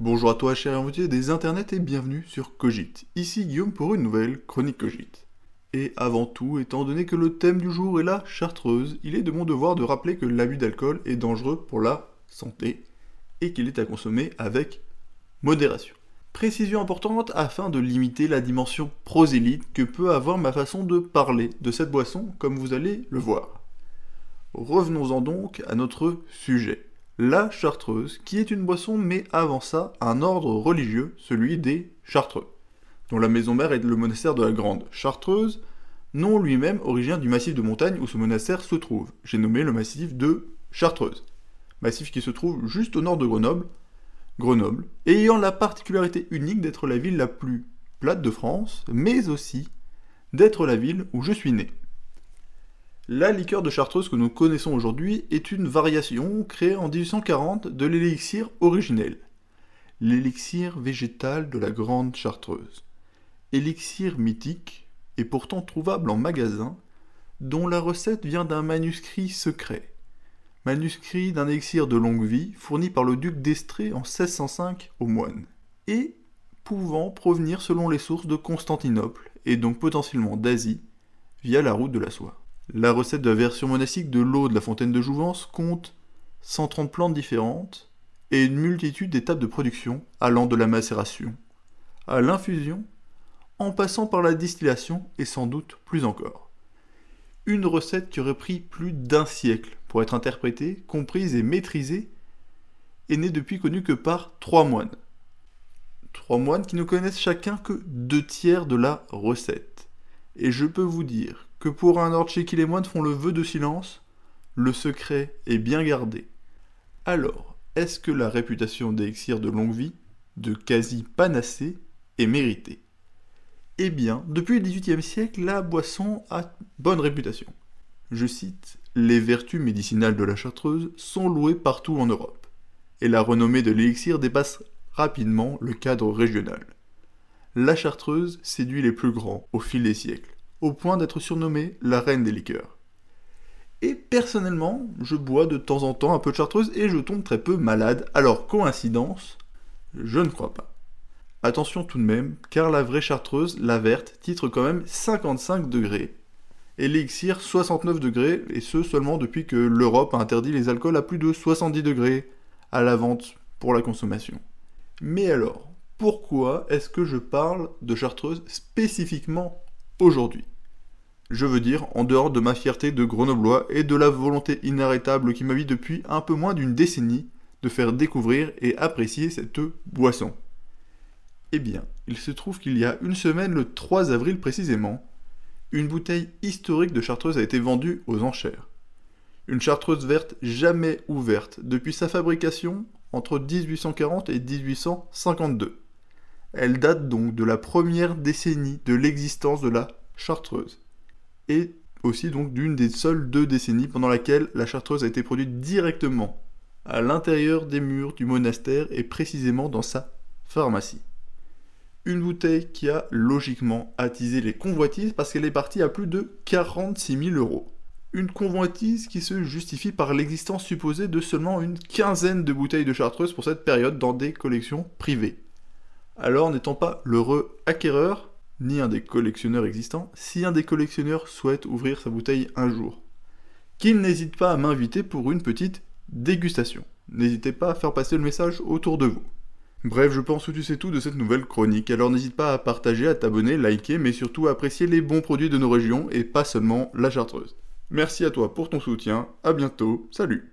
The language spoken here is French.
Bonjour à toi, cher invité des internets, et bienvenue sur Cogite. Ici Guillaume pour une nouvelle chronique Cogite. Et avant tout, étant donné que le thème du jour est la chartreuse, il est de mon devoir de rappeler que l'abus d'alcool est dangereux pour la santé et qu'il est à consommer avec modération. Précision importante afin de limiter la dimension prosélyte que peut avoir ma façon de parler de cette boisson, comme vous allez le voir. Revenons-en donc à notre sujet la chartreuse, qui est une boisson, mais avant ça, un ordre religieux, celui des chartreux, dont la maison mère est le monastère de la Grande Chartreuse, nom lui-même originaire du massif de montagne où ce monastère se trouve. J'ai nommé le massif de Chartreuse, massif qui se trouve juste au nord de Grenoble, Grenoble, ayant la particularité unique d'être la ville la plus plate de France, mais aussi d'être la ville où je suis né. La liqueur de chartreuse que nous connaissons aujourd'hui est une variation créée en 1840 de l'élixir originel, l'élixir végétal de la grande chartreuse. Élixir mythique et pourtant trouvable en magasin, dont la recette vient d'un manuscrit secret. Manuscrit d'un élixir de longue vie fourni par le duc d'Estrée en 1605 aux moines, et pouvant provenir selon les sources de Constantinople et donc potentiellement d'Asie via la route de la soie. La recette de la version monastique de l'eau de la fontaine de Jouvence compte 130 plantes différentes et une multitude d'étapes de production allant de la macération à l'infusion, en passant par la distillation et sans doute plus encore. Une recette qui aurait pris plus d'un siècle pour être interprétée, comprise et maîtrisée, et n'est depuis connue que par trois moines. Trois moines qui ne connaissent chacun que deux tiers de la recette. Et je peux vous dire que pour un ordre qui les moines font le vœu de silence, le secret est bien gardé. Alors, est-ce que la réputation d'élixir de longue vie, de quasi panacée, est méritée? Eh bien, depuis le XVIIIe siècle, la boisson a bonne réputation. Je cite Les vertus médicinales de la chartreuse sont louées partout en Europe, et la renommée de l'élixir dépasse rapidement le cadre régional. La chartreuse séduit les plus grands au fil des siècles au point d'être surnommée la reine des liqueurs. Et personnellement, je bois de temps en temps un peu de chartreuse et je tombe très peu malade, alors coïncidence Je ne crois pas. Attention tout de même, car la vraie chartreuse, la verte, titre quand même 55 degrés, et l'élixir 69 degrés, et ce seulement depuis que l'Europe a interdit les alcools à plus de 70 degrés à la vente pour la consommation. Mais alors, pourquoi est-ce que je parle de chartreuse spécifiquement aujourd'hui? Je veux dire en dehors de ma fierté de grenoblois et de la volonté inarrêtable qui m'habite depuis un peu moins d'une décennie de faire découvrir et apprécier cette boisson. Eh bien, il se trouve qu'il y a une semaine, le 3 avril précisément, une bouteille historique de chartreuse a été vendue aux enchères. Une chartreuse verte jamais ouverte depuis sa fabrication entre 1840 et 1852. Elle date donc de la première décennie de l'existence de la chartreuse et aussi donc d'une des seules deux décennies pendant laquelle la chartreuse a été produite directement à l'intérieur des murs du monastère et précisément dans sa pharmacie. Une bouteille qui a logiquement attisé les convoitises parce qu'elle est partie à plus de 46 000 euros. Une convoitise qui se justifie par l'existence supposée de seulement une quinzaine de bouteilles de chartreuse pour cette période dans des collections privées. Alors n'étant pas l'heureux acquéreur, ni un des collectionneurs existants, si un des collectionneurs souhaite ouvrir sa bouteille un jour. Qu'il n'hésite pas à m'inviter pour une petite dégustation. N'hésitez pas à faire passer le message autour de vous. Bref, je pense que tu sais tout de cette nouvelle chronique, alors n'hésite pas à partager, à t'abonner, liker, mais surtout à apprécier les bons produits de nos régions et pas seulement la chartreuse. Merci à toi pour ton soutien, à bientôt, salut